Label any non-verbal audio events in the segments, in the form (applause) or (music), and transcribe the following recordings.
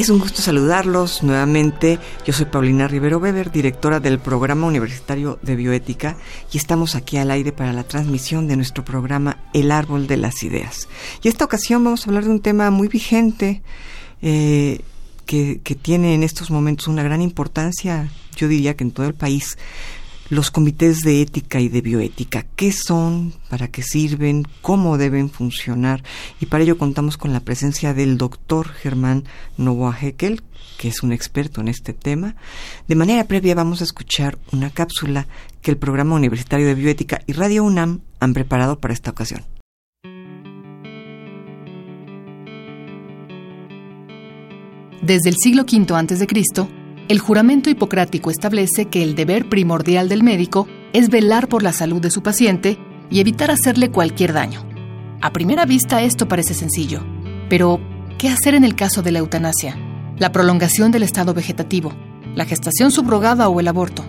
Es un gusto saludarlos nuevamente. Yo soy Paulina Rivero Weber, directora del Programa Universitario de Bioética, y estamos aquí al aire para la transmisión de nuestro programa El Árbol de las Ideas. Y esta ocasión vamos a hablar de un tema muy vigente eh, que, que tiene en estos momentos una gran importancia, yo diría que en todo el país, los comités de ética y de bioética. ¿Qué son? ¿Para qué sirven? ¿Cómo deben funcionar? Y para ello contamos con la presencia del doctor Germán Novoa Heckel, que es un experto en este tema. De manera previa vamos a escuchar una cápsula que el Programa Universitario de Bioética y Radio UNAM han preparado para esta ocasión. Desde el siglo V a.C., el juramento hipocrático establece que el deber primordial del médico es velar por la salud de su paciente y evitar hacerle cualquier daño. A primera vista esto parece sencillo, pero ¿qué hacer en el caso de la eutanasia? La prolongación del estado vegetativo, la gestación subrogada o el aborto.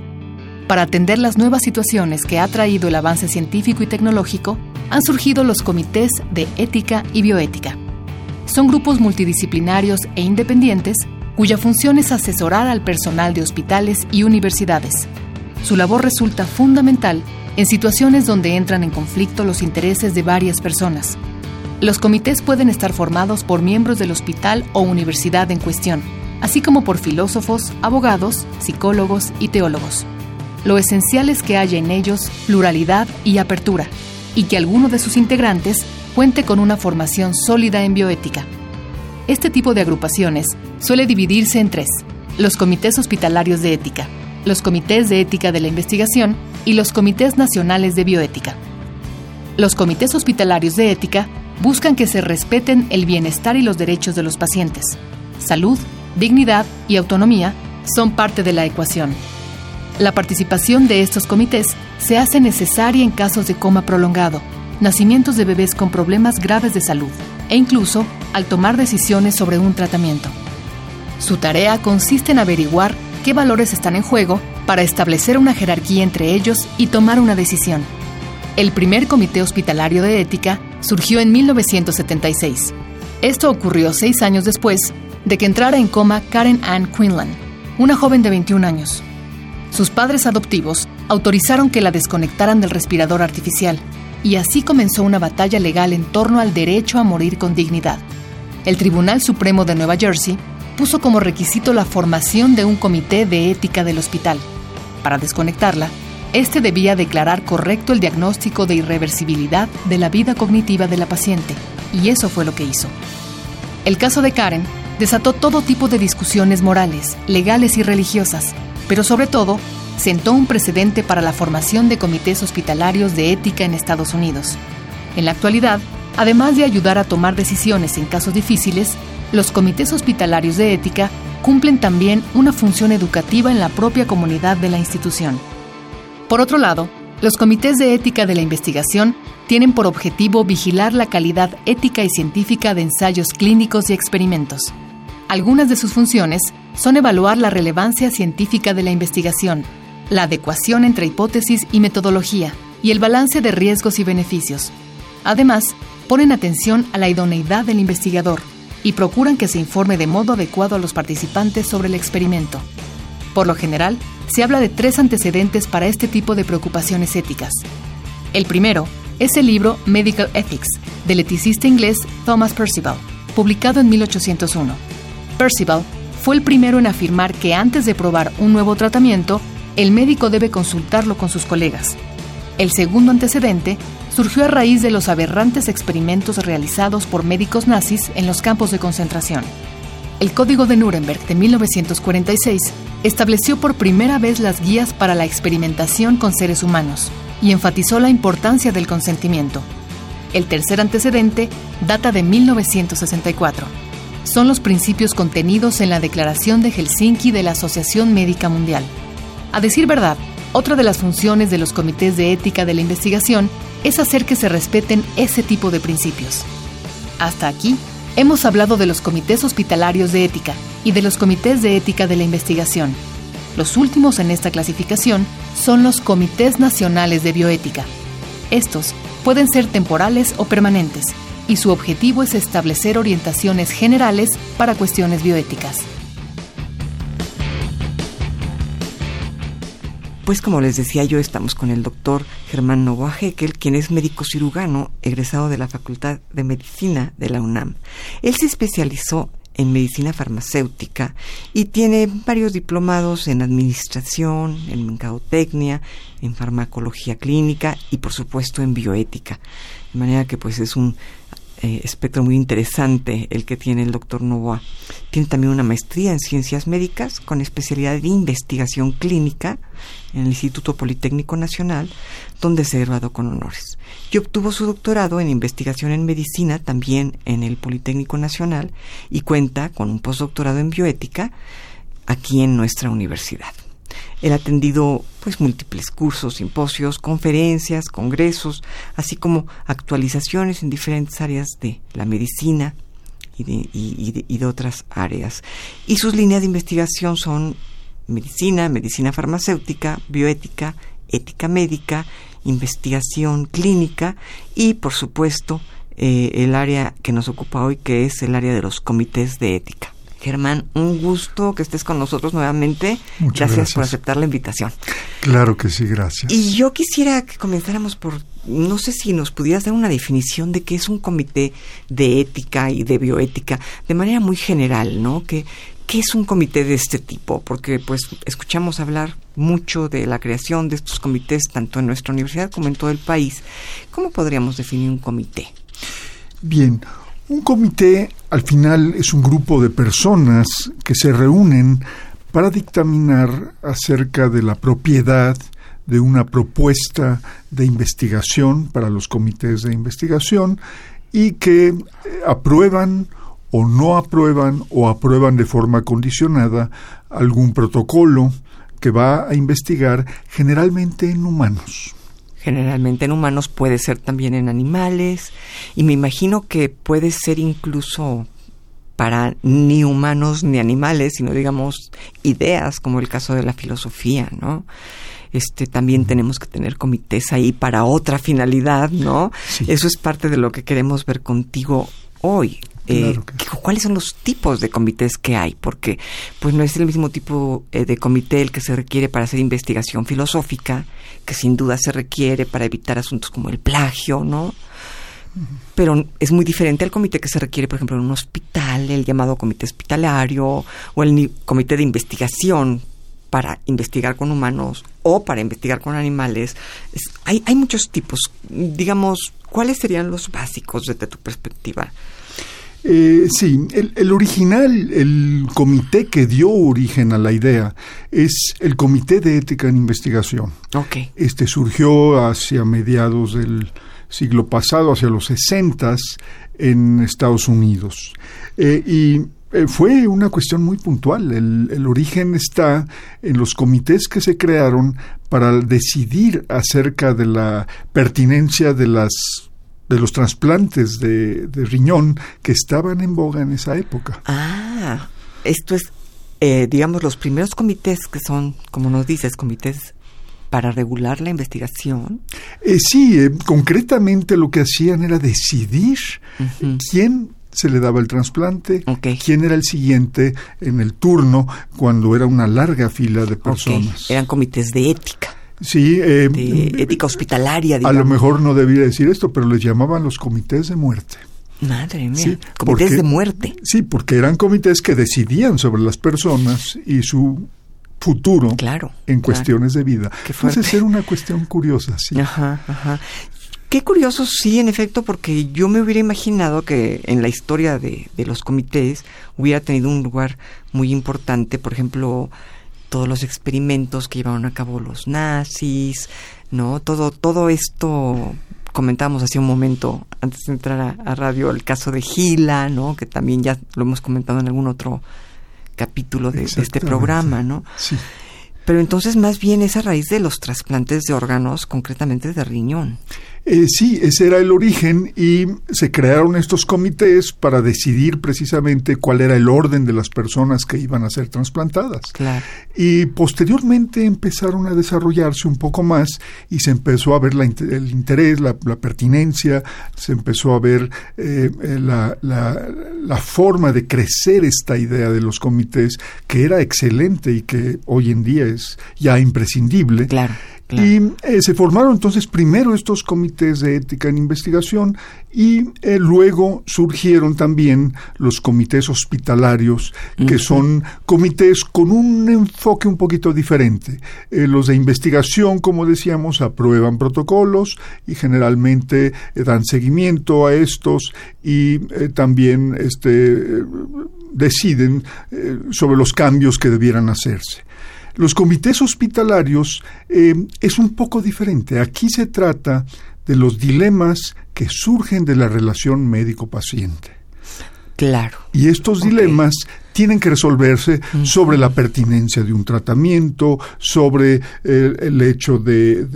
Para atender las nuevas situaciones que ha traído el avance científico y tecnológico, han surgido los comités de ética y bioética. Son grupos multidisciplinarios e independientes cuya función es asesorar al personal de hospitales y universidades. Su labor resulta fundamental en situaciones donde entran en conflicto los intereses de varias personas. Los comités pueden estar formados por miembros del hospital o universidad en cuestión, así como por filósofos, abogados, psicólogos y teólogos. Lo esencial es que haya en ellos pluralidad y apertura, y que alguno de sus integrantes cuente con una formación sólida en bioética. Este tipo de agrupaciones suele dividirse en tres, los comités hospitalarios de ética, los comités de ética de la investigación y los comités nacionales de bioética. Los comités hospitalarios de ética buscan que se respeten el bienestar y los derechos de los pacientes. Salud, dignidad y autonomía son parte de la ecuación. La participación de estos comités se hace necesaria en casos de coma prolongado, nacimientos de bebés con problemas graves de salud e incluso al tomar decisiones sobre un tratamiento. Su tarea consiste en averiguar qué valores están en juego para establecer una jerarquía entre ellos y tomar una decisión. El primer Comité Hospitalario de Ética surgió en 1976. Esto ocurrió seis años después de que entrara en coma Karen Ann Quinlan, una joven de 21 años. Sus padres adoptivos autorizaron que la desconectaran del respirador artificial, y así comenzó una batalla legal en torno al derecho a morir con dignidad. El Tribunal Supremo de Nueva Jersey puso como requisito la formación de un comité de ética del hospital. Para desconectarla, este debía declarar correcto el diagnóstico de irreversibilidad de la vida cognitiva de la paciente, y eso fue lo que hizo. El caso de Karen desató todo tipo de discusiones morales, legales y religiosas, pero sobre todo sentó un precedente para la formación de comités hospitalarios de ética en Estados Unidos. En la actualidad, además de ayudar a tomar decisiones en casos difíciles, los comités hospitalarios de ética cumplen también una función educativa en la propia comunidad de la institución. Por otro lado, los comités de ética de la investigación tienen por objetivo vigilar la calidad ética y científica de ensayos clínicos y experimentos. Algunas de sus funciones son evaluar la relevancia científica de la investigación, la adecuación entre hipótesis y metodología, y el balance de riesgos y beneficios. Además, ponen atención a la idoneidad del investigador, y procuran que se informe de modo adecuado a los participantes sobre el experimento. Por lo general, se habla de tres antecedentes para este tipo de preocupaciones éticas. El primero es el libro Medical Ethics del eticista inglés Thomas Percival, publicado en 1801. Percival fue el primero en afirmar que antes de probar un nuevo tratamiento, el médico debe consultarlo con sus colegas. El segundo antecedente surgió a raíz de los aberrantes experimentos realizados por médicos nazis en los campos de concentración. El Código de Nuremberg de 1946 estableció por primera vez las guías para la experimentación con seres humanos y enfatizó la importancia del consentimiento. El tercer antecedente data de 1964. Son los principios contenidos en la Declaración de Helsinki de la Asociación Médica Mundial. A decir verdad, otra de las funciones de los comités de ética de la investigación es hacer que se respeten ese tipo de principios. Hasta aquí, hemos hablado de los comités hospitalarios de ética y de los comités de ética de la investigación. Los últimos en esta clasificación son los comités nacionales de bioética. Estos pueden ser temporales o permanentes, y su objetivo es establecer orientaciones generales para cuestiones bioéticas. Pues como les decía yo, estamos con el doctor Germán Novoa Heckel, quien es médico cirujano egresado de la Facultad de Medicina de la UNAM. Él se especializó en medicina farmacéutica y tiene varios diplomados en administración, en mercadotecnia, en farmacología clínica y por supuesto en bioética. De manera que pues es un eh, espectro muy interesante el que tiene el doctor Novoa. Tiene también una maestría en ciencias médicas con especialidad de investigación clínica en el Instituto Politécnico Nacional, donde se graduó con honores. Y obtuvo su doctorado en investigación en medicina también en el Politécnico Nacional y cuenta con un postdoctorado en bioética aquí en nuestra universidad. Él ha atendido pues múltiples cursos, simposios, conferencias, congresos, así como actualizaciones en diferentes áreas de la medicina y de, otras áreas. Y sus líneas de investigación son medicina, medicina farmacéutica, bioética, ética médica, investigación clínica y, por supuesto, eh, el área que nos ocupa hoy, que es el área de los comités de ética. Germán, un gusto que estés con nosotros nuevamente. gracias, por aceptar la invitación. Claro que sí, gracias. Y yo quisiera que comenzáramos por, no sé si nos pudieras dar una definición de qué es un comité de ética y de bioética, de manera muy general, ¿no? Que, ¿Qué es un comité de este tipo? Porque pues escuchamos hablar mucho de la creación de estos comités tanto en nuestra universidad como en todo el país. ¿Cómo podríamos definir un comité? Bien, un comité al final es un grupo de personas que se reúnen para dictaminar acerca de la propiedad de una propuesta de investigación para los comités de investigación y que eh, aprueban o no aprueban o aprueban de forma condicionada algún protocolo que va a investigar generalmente en humanos generalmente en humanos, puede ser también en animales y me imagino que puede ser incluso para ni humanos ni animales, sino digamos ideas como el caso de la filosofía, ¿no? Este también tenemos que tener comités ahí para otra finalidad, ¿no? Eso es parte de lo que queremos ver contigo hoy. Eh, ¿Cuáles son los tipos de comités que hay? Porque pues no es el mismo tipo eh, de comité el que se requiere para hacer investigación filosófica, que sin duda se requiere para evitar asuntos como el plagio, ¿no? Pero es muy diferente al comité que se requiere, por ejemplo, en un hospital, el llamado comité hospitalario, o el comité de investigación para investigar con humanos o para investigar con animales. hay, hay muchos tipos. Digamos, ¿cuáles serían los básicos desde tu perspectiva? Eh, sí, el, original, el comité que dio origen a la idea es el Comité de Ética en Investigación. Okay. Este surgió hacia mediados del siglo pasado, hacia los sesentas, en Estados Unidos. Eh, y eh, fue una cuestión muy puntual. El, el, origen está en los comités que se crearon para decidir acerca de la pertinencia de las de los trasplantes de, riñón que estaban en boga en esa época. Ah, esto es, eh, digamos, los primeros comités que son, como nos dices, comités para regular la investigación. Eh, sí, eh, concretamente lo que hacían era decidir quién se le daba el trasplante, quién era el siguiente en el turno cuando era una larga fila de personas. Eran comités de ética. Sí, eh, ética hospitalaria. A lo mejor no debía decir esto, pero les llamaban los comités de muerte. Madre mía, comités de muerte. Sí, porque eran comités que decidían sobre las personas y su futuro claro, en cuestiones de vida. Entonces era una cuestión curiosa, sí. Ajá, ajá. Qué curioso, sí, en efecto, porque yo me hubiera imaginado que en la historia de, de los comités hubiera tenido un lugar muy importante, por ejemplo, todos los experimentos que llevaron a cabo los nazis, ¿no? Todo, todo esto comentábamos hace un momento antes de entrar a, radio el caso de Gila, ¿no? Que también ya lo hemos comentado en algún otro capítulo de, de este programa, ¿no? Sí. Pero entonces más bien es a raíz de los trasplantes de órganos, concretamente de riñón. Eh, sí, ese era el origen y se crearon estos comités para decidir precisamente cuál era el orden de las personas que iban a ser trasplantadas. Claro. Y posteriormente empezaron a desarrollarse un poco más y se empezó a ver el interés, la, pertinencia, se empezó a ver eh, eh, la, la forma de crecer esta idea de los comités que era excelente y que hoy en día es ya imprescindible. Claro. Y eh, se formaron entonces primero estos comités de ética en investigación y eh, luego surgieron también los comités hospitalarios, que son comités con un enfoque un poquito diferente. Eh, los de investigación, como decíamos, aprueban protocolos y generalmente dan seguimiento a estos y también este, deciden sobre los cambios que debieran hacerse. Los comités hospitalarios eh, es un poco diferente. Aquí se trata de los dilemas que surgen de la relación médico-paciente. Claro. Y estos dilemas tienen que resolverse sobre la pertinencia de un tratamiento, sobre eh, el hecho de,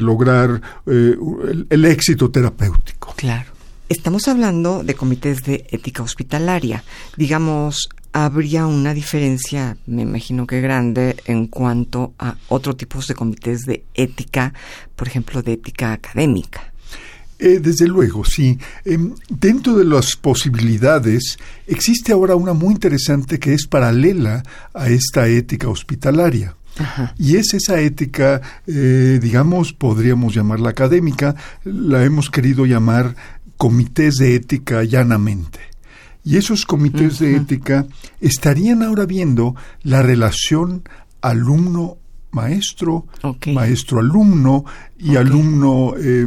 lograr eh, el éxito terapéutico. Claro. Estamos hablando de comités de ética hospitalaria. Digamos, habría una diferencia, me imagino que grande, en cuanto a otros tipos de comités de ética, por ejemplo, de ética académica. Eh, desde luego, sí. Em, dentro de las posibilidades, existe ahora una muy interesante que es paralela a esta ética hospitalaria. Y es esa ética, eh, digamos, podríamos llamarla académica, la hemos querido llamar comités de ética llanamente. Y esos comités de ética estarían ahora viendo la relación alumno maestro, maestro alumno y alumno eh,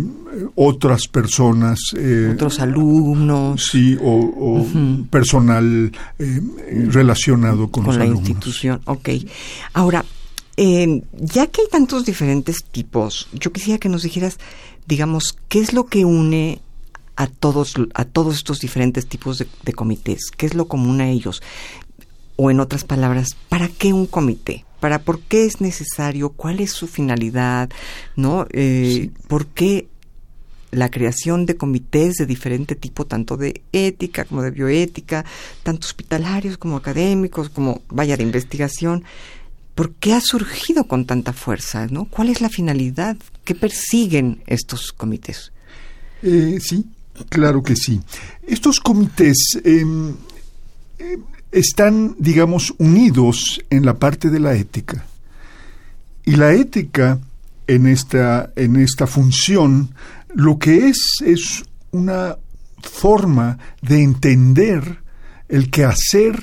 otras personas. Eh, Otros alumnos. Sí, o, personal eh, relacionado con, con la institución. Ok. Ahora, ya que hay tantos diferentes tipos, yo quisiera que nos dijeras, digamos, qué es lo que une a todos, a todos estos diferentes tipos de, comités? ¿Qué es lo común a ellos? O en otras palabras, ¿para qué un comité? ¿Para por qué es necesario? ¿Cuál es su finalidad? ¿No? Eh, ¿Por qué la creación de comités de diferente tipo, tanto de ética como de bioética, tanto hospitalarios como académicos, como vaya de investigación? ¿Por qué ha surgido con tanta fuerza? ¿no? ¿Cuál es la finalidad? ¿Qué persiguen estos comités? Eh, sí, Claro que sí. Estos comités em, em, están, digamos, unidos en la parte de la ética. Y la ética en esta, en esta función lo que es es una forma de entender el quehacer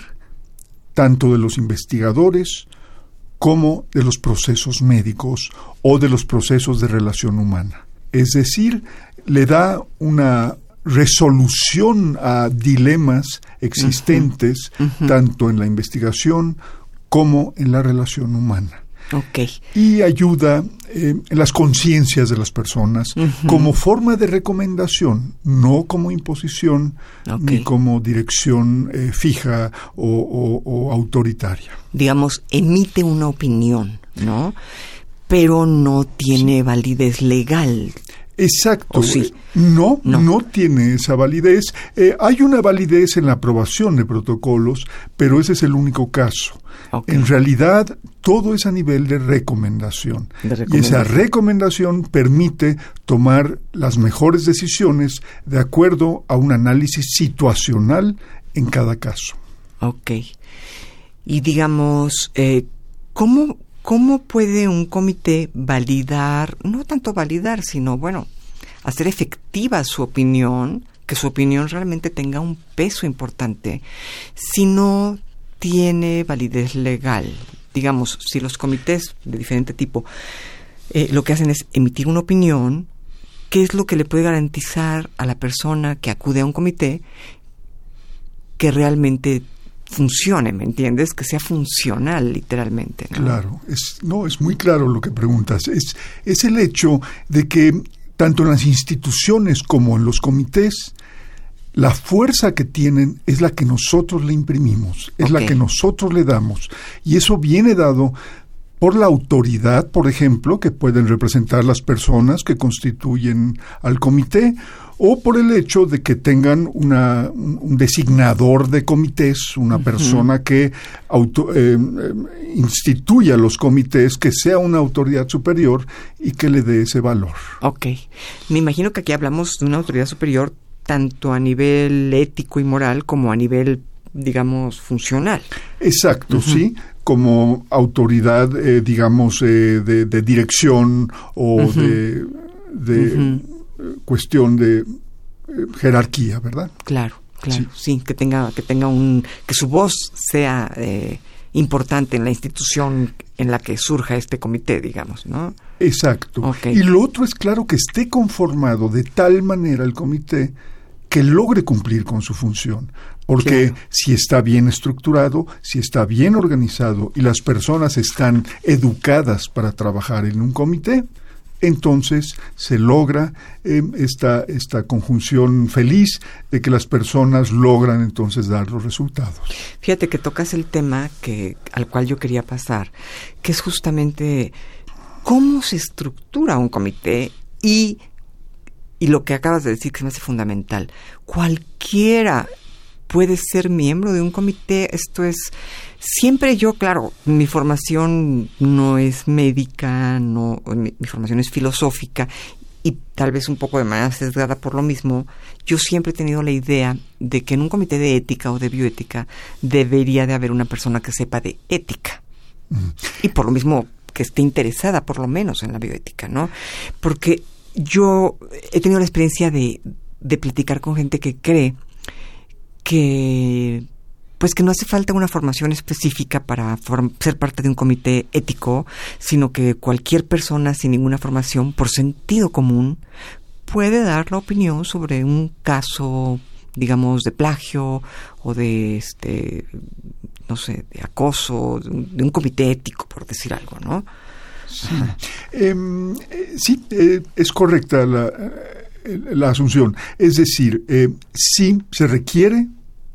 tanto de los investigadores como de los procesos médicos o de los procesos de relación humana. Es decir, le da una resolución a dilemas existentes tanto en la investigación como en la relación humana. Y ayuda eh, en las conciencias de las personas como forma de recomendación, no como imposición ni como dirección eh, fija o, autoritaria. Digamos, emite una opinión, ¿no? Pero no tiene validez legal. Exacto. No, no, tiene esa validez. Eh, hay una validez en la aprobación de protocolos, pero ese es el único caso. En realidad, todo es a nivel de recomendación. Y esa recomendación permite tomar las mejores decisiones de acuerdo a un análisis situacional en cada caso. Ok. Y digamos, eh, ¿cómo, ¿Cómo puede un comité validar, no tanto validar, sino, bueno, hacer efectiva su opinión, que su opinión realmente tenga un peso importante, si no tiene validez legal? Digamos, si los comités de diferente tipo eh, lo que hacen es emitir una opinión, ¿qué es lo que le puede garantizar a la persona que acude a un comité que realmente funcione, ¿me entiendes? Que sea funcional, literalmente. Claro, es, no, es muy claro lo que preguntas. Es, es el hecho de que tanto en las instituciones como en los comités, la fuerza que tienen es la que nosotros le imprimimos, es la que nosotros le damos. Y eso viene dado por la autoridad, por ejemplo, que pueden representar las personas que constituyen al comité, o por el hecho de que tengan una, un designador de comités, una persona que auto, eh, instituya los comités, que sea una autoridad superior y que le dé ese valor. Ok. Me imagino que aquí hablamos de una autoridad superior tanto a nivel ético y moral como a nivel digamos, funcional. Exacto, sí, como autoridad, eh, digamos, eh, de, dirección o de, de cuestión de eh, jerarquía, ¿verdad? Claro, claro, sí. que tenga, que tenga un, que su voz sea importante en la institución en la que surja este comité, digamos, ¿no? Exacto. Y lo otro es claro que esté conformado de tal manera el comité que logre cumplir con su función. Porque si está bien estructurado, si está bien organizado y las personas están educadas para trabajar en un comité, entonces se logra em, esta, esta conjunción feliz de que las personas logran entonces dar los resultados. Fíjate que tocas el tema que, al cual yo quería pasar, que es justamente cómo se estructura un comité y y lo que acabas de decir que se me hace fundamental, cualquiera puede ser miembro de un comité, esto es, siempre yo, claro, mi formación no es médica, no, mi, formación es filosófica y tal vez un poco de manera sesgada por lo mismo, yo siempre he tenido la idea de que en un comité de ética o de bioética debería de haber una persona que sepa de ética. Y por lo mismo que esté interesada por lo menos en la bioética, ¿no? Porque yo he tenido la experiencia de, de platicar con gente que cree que pues que no hace falta una formación específica para ser parte de un comité ético, sino que cualquier persona sin ninguna formación, por sentido común, puede dar la opinión sobre un caso, digamos, de plagio o de este no sé, de acoso, de un comité ético, por decir algo, ¿no? Sí, em, eh, eh, es correcta la, la, asunción. Es decir, sí se requiere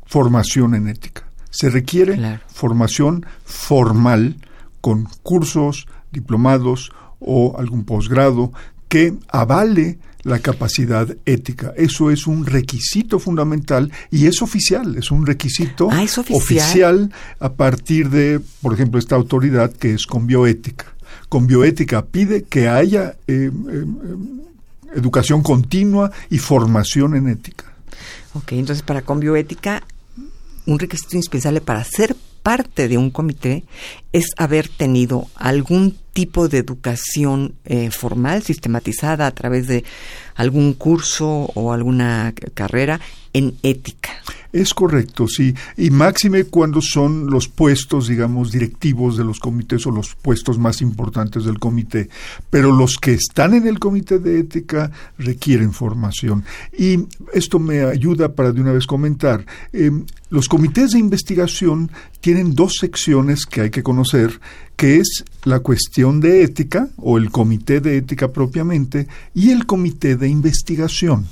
formación en ética. Se requiere formación formal con cursos, diplomados o algún posgrado que avale la capacidad ética. Eso es un requisito fundamental y es oficial, es un requisito ah, oficial a partir de, por ejemplo, esta autoridad que es con bioética con bioética pide que haya eh, eh, educación continua y formación en ética. Ok, entonces para con bioética, un requisito indispensable para ser parte de un comité es haber tenido algún tipo de educación eh, formal, sistematizada a través de algún curso o alguna carrera en ética. Es correcto, sí. Y máxime cuando son los puestos, digamos, directivos de los comités o los puestos más importantes del comité. Pero los que están en el comité de ética requieren formación. Y esto me ayuda para de una vez comentar. Eh, los comités de investigación tienen dos secciones que hay que conocer, que es la cuestión de ética o el comité de ética propiamente y el comité de investigación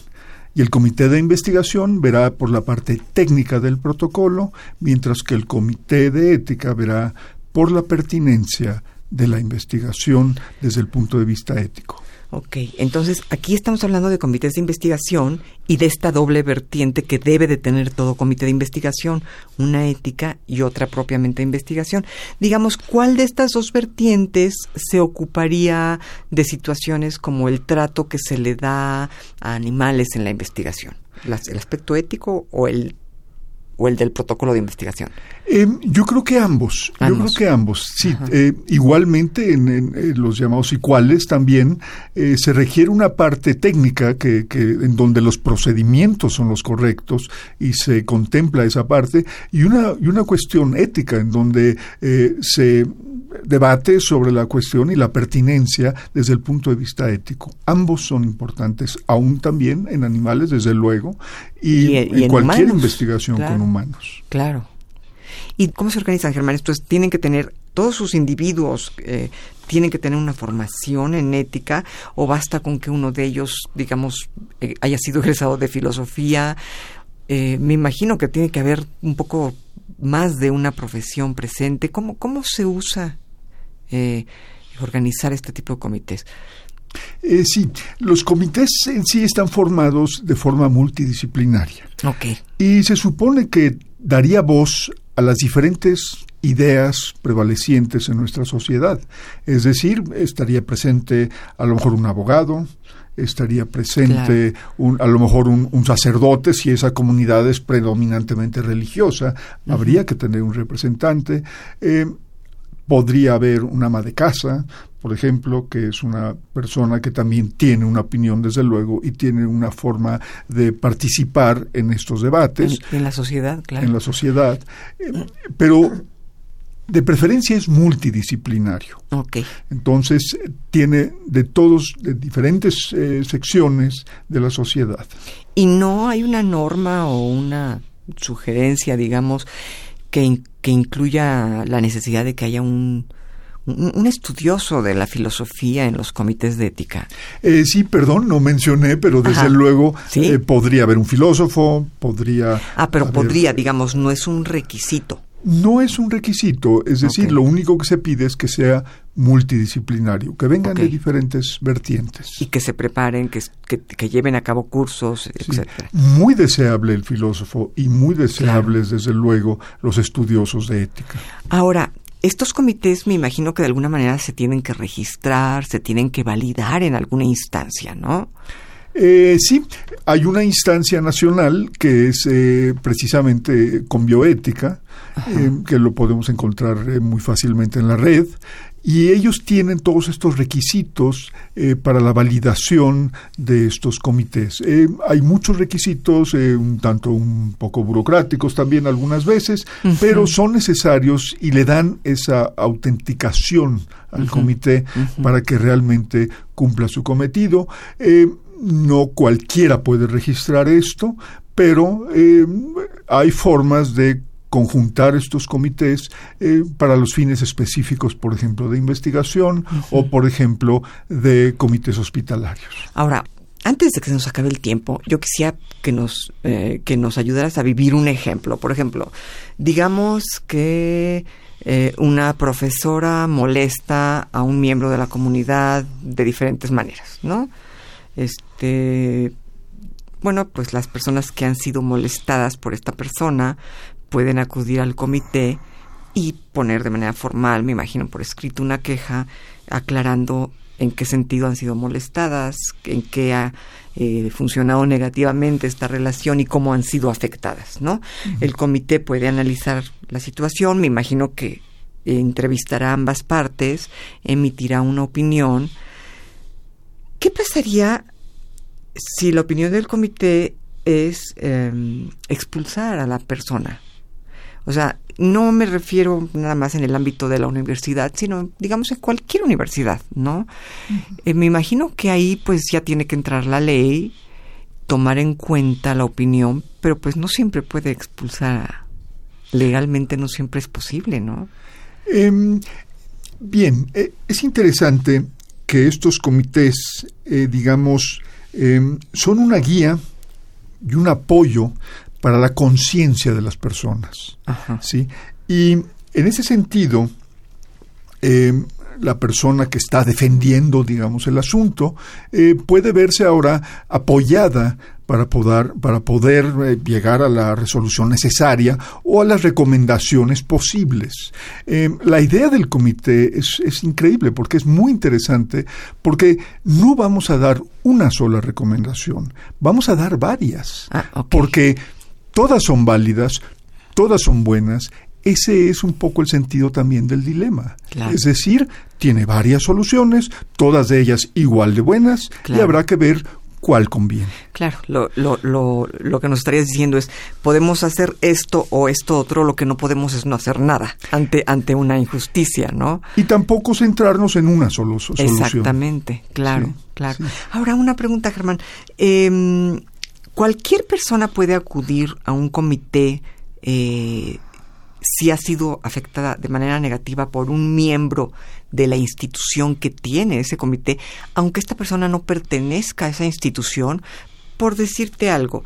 y el comité de investigación verá por la parte técnica del protocolo, mientras que el comité de ética verá por la pertinencia de la investigación desde el punto de vista ético. Ok, entonces aquí estamos hablando de comités de investigación y de esta doble vertiente que debe de tener todo comité de investigación, una ética y otra propiamente de investigación. Digamos, ¿cuál de estas dos vertientes se ocuparía de situaciones como el trato que se le da a animales en la investigación? ¿El aspecto ético o el o el del protocolo de investigación? Eh, yo creo que ambos. Yo creo que ambos. Sí, eh, igualmente en, los llamados iguales también eh, se requiere una parte técnica que, que, en donde los procedimientos son los correctos y se contempla esa parte y una y una cuestión ética en donde se debate sobre la cuestión y la pertinencia desde el punto de vista ético. Ambos son importantes, aún también en animales, desde luego, y, en, cualquier investigación con humanos. Claro. ¿Y cómo se organizan, Germán? Entonces, tienen que tener todos sus individuos eh, tienen que tener una formación en ética o basta con que uno de ellos, digamos, eh, haya sido (laughs) egresado de filosofía. Eh, me imagino que tiene que haber un poco más de una profesión presente. ¿Cómo, cómo se usa organizar este tipo de comités? sí, los comités en sí están formados de forma multidisciplinaria. Ok. Y se supone que daría voz a las diferentes ideas prevalecientes en nuestra sociedad. Es decir, estaría presente a lo mejor un abogado, estaría presente un, a lo mejor un, sacerdote, si esa comunidad es predominantemente religiosa, habría que tener un representante. Eh, podría haber un ama de casa, por ejemplo, que es una persona que también tiene una opinión, desde luego, y tiene una forma de participar en estos debates. En, la sociedad, claro. En la sociedad. Eh, pero de preferencia es multidisciplinario. Okay. Entonces, tiene de todos, de diferentes eh, secciones de la sociedad. ¿Y no hay una norma o una sugerencia, digamos, que, que incluya la necesidad de que haya un un, estudioso de la filosofía en los comités de ética. Eh, sí, perdón, no mencioné, pero desde luego eh, podría haber un filósofo, podría... Ah, pero podría, digamos, no es un requisito. No es un requisito, es decir, lo único que se pide es que sea multidisciplinario, que vengan de diferentes vertientes. Y que se preparen, que, que, lleven a cabo cursos, etc. Muy deseable el filósofo y muy deseables, desde luego, los estudiosos de ética. Ahora, estos comités me imagino que de alguna manera se tienen que registrar, se tienen que validar en alguna instancia, ¿no? Eh, sí, hay una instancia nacional que es eh, precisamente con bioética, eh, que lo podemos encontrar eh, muy fácilmente en la red, y ellos tienen todos estos requisitos eh, para la validación de estos comités. Eh, hay muchos requisitos, eh, un tanto un poco burocráticos también algunas veces, pero son necesarios y le dan esa autenticación al comité para que realmente cumpla su cometido. No cualquiera puede registrar esto, pero hay formas de conjuntar estos comités eh, para los fines específicos, por ejemplo, de investigación o, por ejemplo, de comités hospitalarios. Ahora, antes de que se nos acabe el tiempo, yo quisiera que nos, eh, que nos ayudaras a vivir un ejemplo. Por ejemplo, digamos que eh, una profesora molesta a un miembro de la comunidad de diferentes maneras, ¿no? Este, bueno, pues las personas que han sido molestadas por esta persona pueden acudir al comité y poner de manera formal, me imagino por escrito, una queja aclarando en qué sentido han sido molestadas, en qué ha eh, funcionado negativamente esta relación y cómo han sido afectadas, ¿no? El comité puede analizar la situación, me imagino que entrevistará a ambas partes, emitirá una opinión. ¿Qué pasaría si la opinión del comité es em, expulsar a la persona? O sea, no me refiero nada más en el ámbito de la universidad, sino, digamos, en cualquier universidad, ¿no? Eh, me imagino que ahí pues ya tiene que entrar la ley, tomar en cuenta la opinión, pero pues no siempre puede expulsar. Legalmente no siempre es posible, ¿no? Em, bien, eh, es interesante que estos comités, eh, digamos, em, son una guía y un apoyo para la conciencia de las personas. ¿sí? Y en ese sentido, eh, la persona que está defendiendo, digamos, el asunto, eh, puede verse ahora apoyada para poder, para poder eh, llegar a la resolución necesaria o a las recomendaciones posibles. la idea del comité es, es, increíble porque es muy interesante porque no vamos a dar una sola recomendación, vamos a dar varias. Ah, porque todas son válidas, todas son buenas. Ese es un poco el sentido también del dilema. Es decir, tiene varias soluciones, todas de ellas igual de buenas, y habrá que ver cuál conviene. Claro, lo, lo, lo, lo, que nos estarías diciendo es, podemos hacer esto o esto otro, lo que no podemos es no hacer nada ante, ante una injusticia, ¿no? Y tampoco centrarnos en una sola solución. Exactamente, claro, claro. Ahora, una pregunta, Germán. Eh, cualquier persona puede acudir a un comité eh, si ha sido afectada de manera negativa por un miembro de la institución que tiene ese comité, aunque esta persona no pertenezca a esa institución, por decirte algo,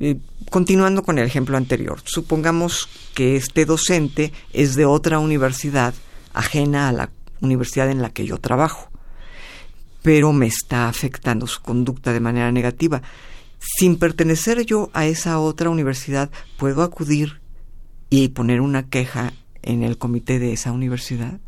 eh, continuando con el ejemplo anterior, supongamos que este docente es de otra universidad ajena a la universidad en la que yo trabajo, pero me está afectando su conducta de manera negativa. Sin pertenecer yo a esa otra universidad, ¿puedo acudir y poner una queja en el comité de esa universidad?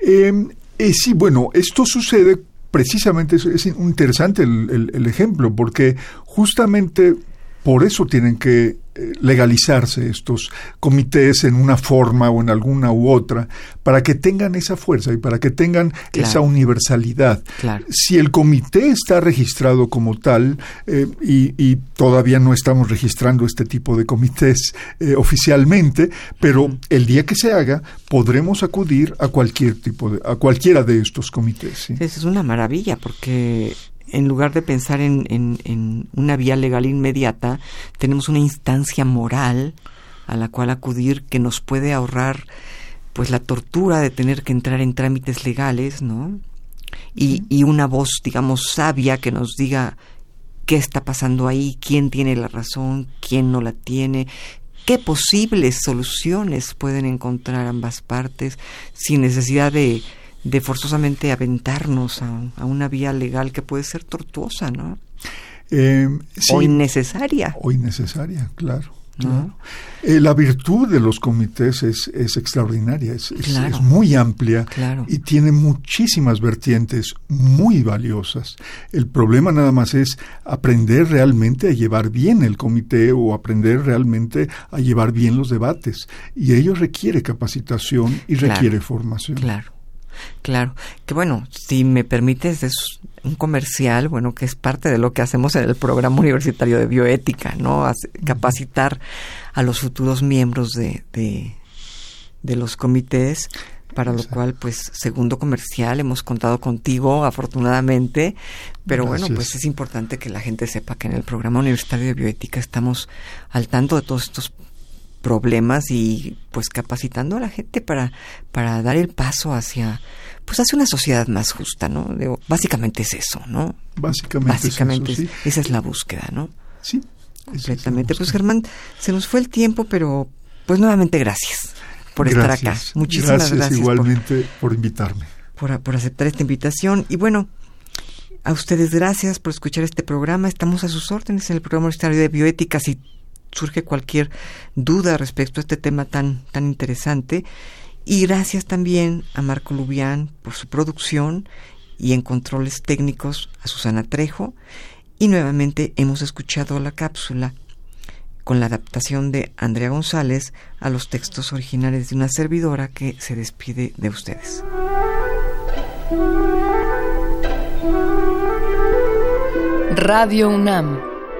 Em, eh, sí, bueno, esto sucede precisamente, es, interesante el, ejemplo, porque justamente por eso tienen que eh, legalizarse estos comités en una forma o en alguna u otra, para que tengan esa fuerza y para que tengan esa universalidad. Si el comité está registrado como tal, eh, y, todavía no estamos registrando este tipo de comités eh, oficialmente, pero el día que se haga, podremos acudir a cualquier tipo de, a cualquiera de estos comités. Es una maravilla, porque en lugar de pensar en, en, una vía legal inmediata, tenemos una instancia moral a la cual acudir que nos puede ahorrar pues la tortura de tener que entrar en trámites legales, ¿no? Y, y una voz, digamos, sabia que nos diga qué está pasando ahí, quién tiene la razón, quién no la tiene, qué posibles soluciones pueden encontrar ambas partes sin necesidad de de forzosamente aventarnos a, una vía legal que puede ser tortuosa, ¿no? Eh, o innecesaria. O innecesaria, claro. Eh, la virtud de los comités es, es extraordinaria, es, es, muy amplia y tiene muchísimas vertientes muy valiosas. El problema nada más es aprender realmente a llevar bien el comité o aprender realmente a llevar bien los debates. Y ello requiere capacitación y requiere formación. Claro. Claro, que bueno, si me permites, es un comercial, bueno, que es parte de lo que hacemos en el programa universitario de bioética, ¿no? capacitar a los futuros miembros de, de, los comités, para lo cual, pues, segundo comercial, hemos contado contigo, afortunadamente, pero bueno, pues es importante que la gente sepa que en el programa universitario de bioética estamos al tanto de todos estos problemas y pues capacitando a la gente para, para dar el paso hacia pues hacia una sociedad más justa, ¿no? básicamente es eso, ¿no? Básicamente, básicamente es esa es la búsqueda, ¿no? Sí. Completamente. Pues Germán, se nos fue el tiempo, pero pues nuevamente gracias por estar acá. Muchísimas gracias. igualmente por, invitarme. Por, por aceptar esta invitación. Y bueno, a ustedes gracias por escuchar este programa. Estamos a sus órdenes en el programa universitario de bioética. Si surge cualquier duda respecto a este tema tan, tan interesante. Y gracias también a Marco Lubián por su producción y en controles técnicos a Susana Trejo. Y nuevamente hemos escuchado la cápsula con la adaptación de Andrea González a los textos originales de una servidora que se despide de ustedes. Radio UNAM